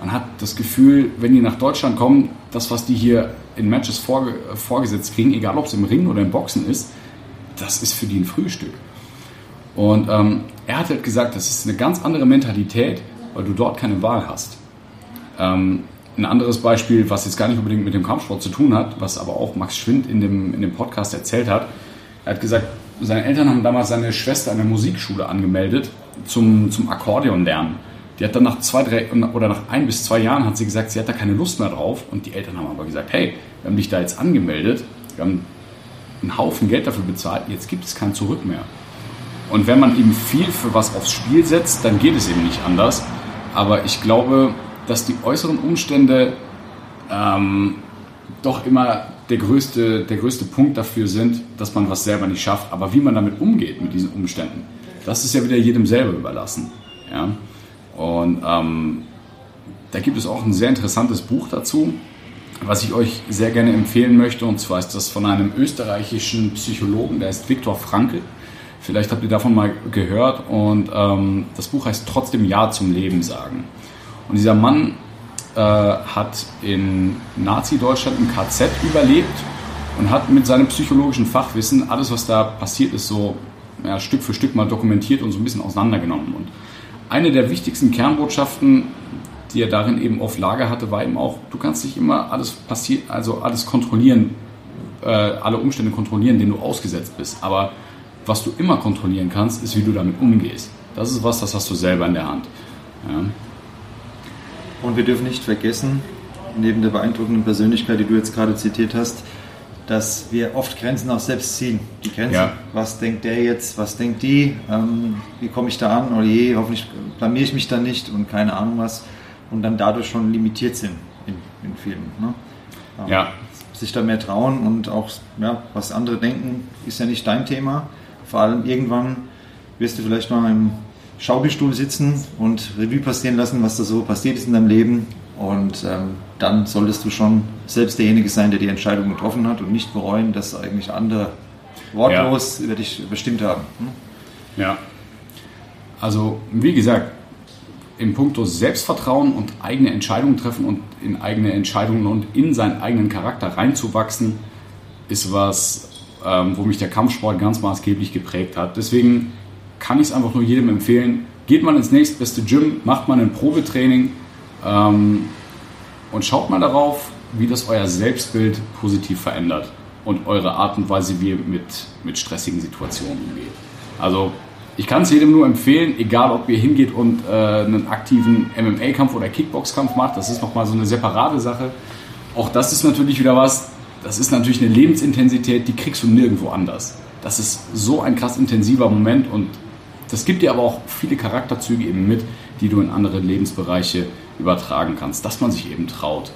Man hat das Gefühl, wenn die nach Deutschland kommen, das, was die hier in Matches vorge vorgesetzt kriegen, egal ob es im Ring oder im Boxen ist, das ist für die ein Frühstück. Und ähm, er hat halt gesagt, das ist eine ganz andere Mentalität, weil du dort keine Wahl hast. Ähm, ein anderes Beispiel, was jetzt gar nicht unbedingt mit dem Kampfsport zu tun hat, was aber auch Max Schwind in dem, in dem Podcast erzählt hat. Er hat gesagt, seine Eltern haben damals seine Schwester an der Musikschule angemeldet zum, zum Akkordeon. Die hat dann nach zwei, drei oder nach ein bis zwei Jahren hat sie gesagt, sie hat da keine Lust mehr drauf. Und die Eltern haben aber gesagt, hey, wir haben dich da jetzt angemeldet, wir haben einen Haufen Geld dafür bezahlt, jetzt gibt es kein Zurück mehr. Und wenn man eben viel für was aufs Spiel setzt, dann geht es eben nicht anders. Aber ich glaube, dass die äußeren Umstände ähm, doch immer der größte, der größte Punkt dafür sind, dass man was selber nicht schafft. Aber wie man damit umgeht, mit diesen Umständen, das ist ja wieder jedem selber überlassen. Ja? Und ähm, da gibt es auch ein sehr interessantes Buch dazu, was ich euch sehr gerne empfehlen möchte. Und zwar ist das von einem österreichischen Psychologen, der ist Viktor Frankl. Vielleicht habt ihr davon mal gehört. Und ähm, das Buch heißt Trotzdem Ja zum Leben sagen. Und dieser Mann äh, hat in Nazi-Deutschland im KZ überlebt und hat mit seinem psychologischen Fachwissen alles, was da passiert ist, so ja, Stück für Stück mal dokumentiert und so ein bisschen auseinandergenommen. Und eine der wichtigsten Kernbotschaften, die er darin eben auf Lager hatte, war eben auch, du kannst nicht immer alles passieren, also alles kontrollieren, äh, alle Umstände kontrollieren, denen du ausgesetzt bist. Aber was du immer kontrollieren kannst, ist, wie du damit umgehst. Das ist was, das hast du selber in der Hand. Ja. Und wir dürfen nicht vergessen, neben der beeindruckenden Persönlichkeit, die du jetzt gerade zitiert hast, dass wir oft Grenzen auch selbst ziehen. Die Grenzen, ja. was denkt der jetzt, was denkt die, ähm, wie komme ich da an, oh je, hoffentlich blamier ich mich da nicht und keine Ahnung was. Und dann dadurch schon limitiert sind in, in Filmen. Ne? Ähm, ja. Sich da mehr trauen und auch, ja, was andere denken, ist ja nicht dein Thema. Vor allem irgendwann wirst du vielleicht mal im Schaukelstuhl sitzen und Revue passieren lassen, was da so passiert ist in deinem Leben. Und ähm, dann solltest du schon selbst derjenige sein, der die Entscheidung getroffen hat und nicht bereuen, dass eigentlich andere wortlos ja. über dich bestimmt haben. Hm? Ja. Also, wie gesagt, im Punkto Selbstvertrauen und eigene Entscheidungen treffen und in eigene Entscheidungen und in seinen eigenen Charakter reinzuwachsen, ist was, ähm, wo mich der Kampfsport ganz maßgeblich geprägt hat. Deswegen kann ich es einfach nur jedem empfehlen. Geht mal ins nächstbeste Gym, macht mal ein Probetraining ähm, und schaut mal darauf, wie das euer Selbstbild positiv verändert und eure Art und Weise, wie ihr mit, mit stressigen Situationen umgeht. Also ich kann es jedem nur empfehlen, egal ob ihr hingeht und äh, einen aktiven MMA-Kampf oder Kickbox-Kampf macht, das ist nochmal so eine separate Sache. Auch das ist natürlich wieder was, das ist natürlich eine Lebensintensität, die kriegst du nirgendwo anders. Das ist so ein krass intensiver Moment und das gibt dir aber auch viele Charakterzüge eben mit, die du in andere Lebensbereiche übertragen kannst. Dass man sich eben traut,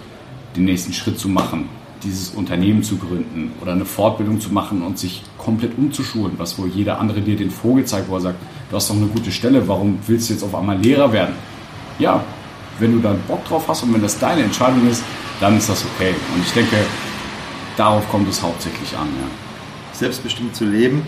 den nächsten Schritt zu machen, dieses Unternehmen zu gründen oder eine Fortbildung zu machen und sich komplett umzuschulen, was wohl jeder andere dir den Vogel zeigt, wo er sagt, du hast doch eine gute Stelle, warum willst du jetzt auf einmal Lehrer werden? Ja, wenn du da Bock drauf hast und wenn das deine Entscheidung ist, dann ist das okay. Und ich denke, darauf kommt es hauptsächlich an. Ja. Selbstbestimmt zu leben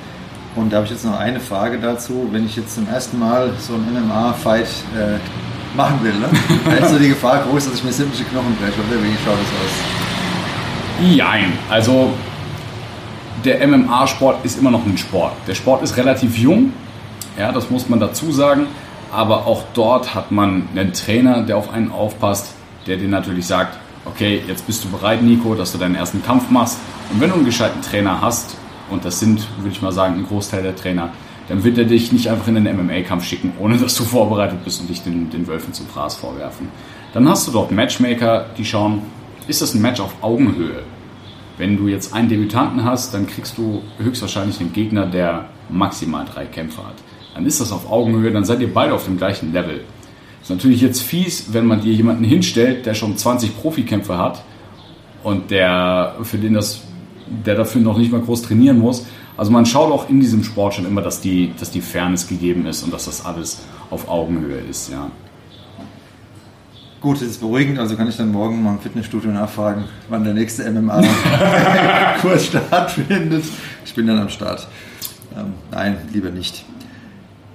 und da habe ich jetzt noch eine Frage dazu. Wenn ich jetzt zum ersten Mal so einen MMA-Fight äh, machen will, ne? da ist so die Gefahr groß, dass ich mir sämtliche Knochen breche. Oder wie schaut das aus? Jein. Also der MMA-Sport ist immer noch ein Sport. Der Sport ist relativ jung, ja, das muss man dazu sagen. Aber auch dort hat man einen Trainer, der auf einen aufpasst, der dir natürlich sagt, okay, jetzt bist du bereit, Nico, dass du deinen ersten Kampf machst. Und wenn du einen gescheiten Trainer hast, und das sind, würde ich mal sagen, ein Großteil der Trainer, dann wird er dich nicht einfach in einen MMA-Kampf schicken, ohne dass du vorbereitet bist und dich den, den Wölfen zum Fraß vorwerfen. Dann hast du dort Matchmaker, die schauen, ist das ein Match auf Augenhöhe? Wenn du jetzt einen Debütanten hast, dann kriegst du höchstwahrscheinlich einen Gegner, der maximal drei Kämpfe hat. Dann ist das auf Augenhöhe, dann seid ihr beide auf dem gleichen Level. Ist natürlich jetzt fies, wenn man dir jemanden hinstellt, der schon 20 Profikämpfe hat und der für den das, der dafür noch nicht mal groß trainieren muss. Also man schaut auch in diesem Sport schon immer, dass die, dass die Fairness gegeben ist und dass das alles auf Augenhöhe ist, ja. Gut, das ist beruhigend, also kann ich dann morgen mal im Fitnessstudio nachfragen, wann der nächste MMA-Kurs stattfindet. Ich bin dann am Start. Ähm, nein, lieber nicht.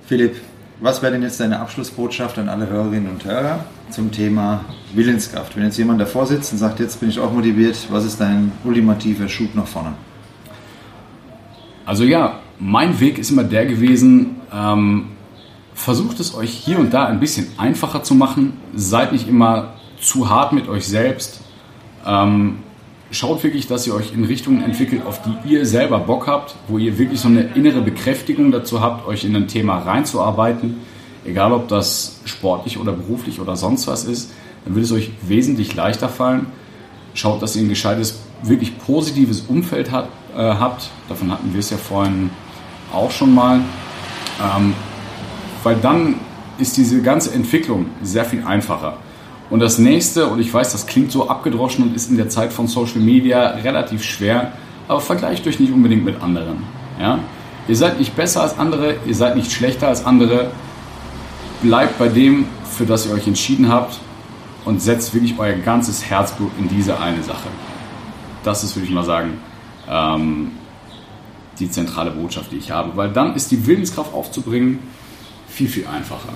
Philipp, was wäre denn jetzt deine Abschlussbotschaft an alle Hörerinnen und Hörer zum Thema Willenskraft? Wenn jetzt jemand davor sitzt und sagt, jetzt bin ich auch motiviert, was ist dein ultimativer Schub nach vorne? Also ja, mein Weg ist immer der gewesen, ähm, versucht es euch hier und da ein bisschen einfacher zu machen. Seid nicht immer zu hart mit euch selbst. Ähm, schaut wirklich, dass ihr euch in Richtungen entwickelt, auf die ihr selber Bock habt, wo ihr wirklich so eine innere Bekräftigung dazu habt, euch in ein Thema reinzuarbeiten. Egal ob das sportlich oder beruflich oder sonst was ist, dann wird es euch wesentlich leichter fallen. Schaut, dass ihr ein gescheites, wirklich positives Umfeld hat, äh, habt. Davon hatten wir es ja vorhin auch schon mal. Ähm, weil dann ist diese ganze Entwicklung sehr viel einfacher. Und das nächste, und ich weiß, das klingt so abgedroschen und ist in der Zeit von Social Media relativ schwer, aber vergleicht euch nicht unbedingt mit anderen. Ja? Ihr seid nicht besser als andere, ihr seid nicht schlechter als andere. Bleibt bei dem, für das ihr euch entschieden habt und setzt wirklich euer ganzes Herzblut in diese eine Sache. Das ist, würde ich mal sagen, ähm, die zentrale Botschaft, die ich habe, weil dann ist die Willenskraft aufzubringen viel, viel einfacher.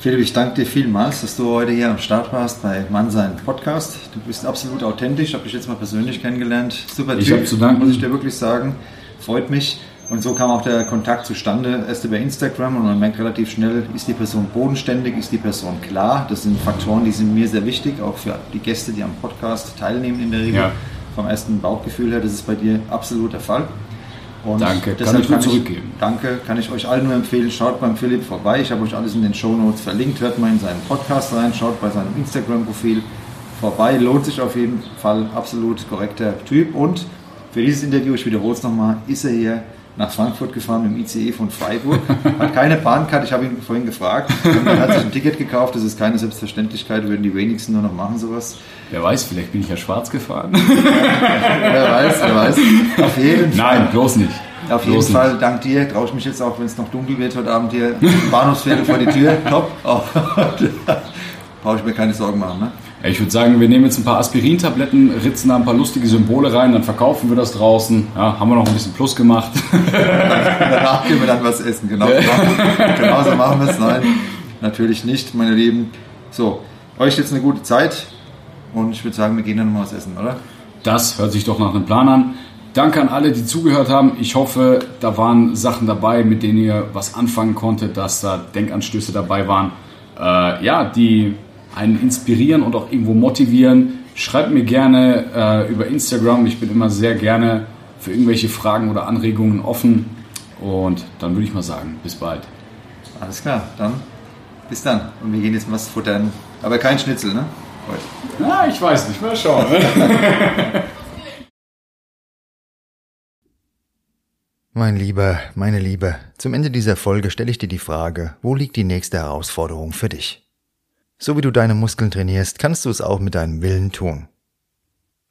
Philipp, ich danke dir vielmals, dass du heute hier am Start warst bei Mannsein Podcast. Du bist absolut authentisch, habe ich jetzt mal persönlich kennengelernt. Super ich Typ, zu danken. muss ich dir wirklich sagen. Freut mich. Und so kam auch der Kontakt zustande, erst über Instagram und man merkt relativ schnell, ist die Person bodenständig, ist die Person klar. Das sind Faktoren, die sind mir sehr wichtig, auch für die Gäste, die am Podcast teilnehmen in der Regel. Ja. Vom ersten Bauchgefühl her, das ist bei dir absolut der Fall. Und danke, kann ich nur zurückgeben. Ich, danke, kann ich euch allen nur empfehlen. Schaut beim Philipp vorbei. Ich habe euch alles in den Show Notes verlinkt. Hört mal in seinen Podcast rein, schaut bei seinem Instagram-Profil vorbei. Lohnt sich auf jeden Fall. Absolut korrekter Typ. Und für dieses Interview, ich wiederhole es nochmal, ist er hier nach Frankfurt gefahren dem ICE von Freiburg. Hat keine Bahnkarte, ich habe ihn vorhin gefragt. Er hat sich ein Ticket gekauft, das ist keine Selbstverständlichkeit, würden die wenigsten nur noch machen sowas. Wer weiß, vielleicht bin ich ja schwarz gefahren. wer weiß, wer weiß. Auf jeden Fall. Nein, bloß nicht. Auf jeden bloß Fall, nicht. dank dir, traue ich mich jetzt auch, wenn es noch dunkel wird heute Abend hier, Bahnhofsviertel vor die Tür, top. Oh, Brauche ich mir keine Sorgen machen, ne? Ich würde sagen, wir nehmen jetzt ein paar Aspirintabletten, ritzen da ein paar lustige Symbole rein, dann verkaufen wir das draußen. Ja, haben wir noch ein bisschen Plus gemacht. Danach gehen wir dann was essen, genau. Genauso machen wir es. Nein, natürlich nicht, meine Lieben. So, euch jetzt eine gute Zeit und ich würde sagen, wir gehen dann mal was essen, oder? Das hört sich doch nach einem Plan an. Danke an alle, die zugehört haben. Ich hoffe, da waren Sachen dabei, mit denen ihr was anfangen konntet, dass da Denkanstöße dabei waren. Äh, ja, die einen inspirieren und auch irgendwo motivieren. Schreibt mir gerne äh, über Instagram. Ich bin immer sehr gerne für irgendwelche Fragen oder Anregungen offen. Und dann würde ich mal sagen, bis bald. Alles klar, dann bis dann. Und wir gehen jetzt was futtern. Aber kein Schnitzel, ne? Na, ich weiß nicht. Mal schauen. mein Lieber, meine Liebe, zum Ende dieser Folge stelle ich dir die Frage, wo liegt die nächste Herausforderung für dich? So wie du deine Muskeln trainierst, kannst du es auch mit deinem Willen tun.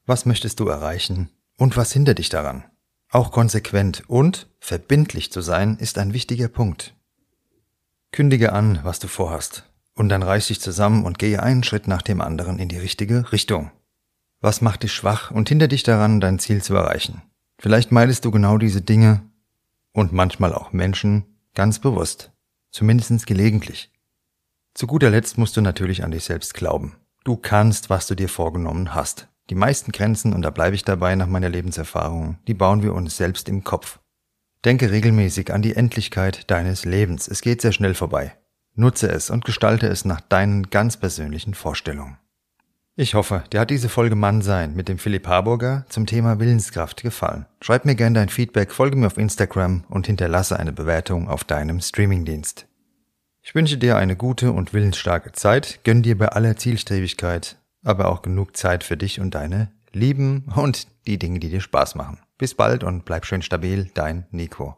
Was möchtest du erreichen und was hindert dich daran? Auch konsequent und verbindlich zu sein ist ein wichtiger Punkt. Kündige an, was du vorhast, und dann reiß dich zusammen und gehe einen Schritt nach dem anderen in die richtige Richtung. Was macht dich schwach und hindert dich daran, dein Ziel zu erreichen? Vielleicht meidest du genau diese Dinge und manchmal auch Menschen ganz bewusst, zumindest gelegentlich. Zu guter Letzt musst du natürlich an dich selbst glauben. Du kannst, was du dir vorgenommen hast. Die meisten Grenzen, und da bleibe ich dabei nach meiner Lebenserfahrung, die bauen wir uns selbst im Kopf. Denke regelmäßig an die Endlichkeit deines Lebens. Es geht sehr schnell vorbei. Nutze es und gestalte es nach deinen ganz persönlichen Vorstellungen. Ich hoffe, dir hat diese Folge Mannsein mit dem Philipp Harburger zum Thema Willenskraft gefallen. Schreib mir gerne dein Feedback, folge mir auf Instagram und hinterlasse eine Bewertung auf deinem Streamingdienst. Ich wünsche dir eine gute und willensstarke Zeit, gönn dir bei aller Zielstrebigkeit, aber auch genug Zeit für dich und deine Lieben und die Dinge, die dir Spaß machen. Bis bald und bleib schön stabil, dein Nico.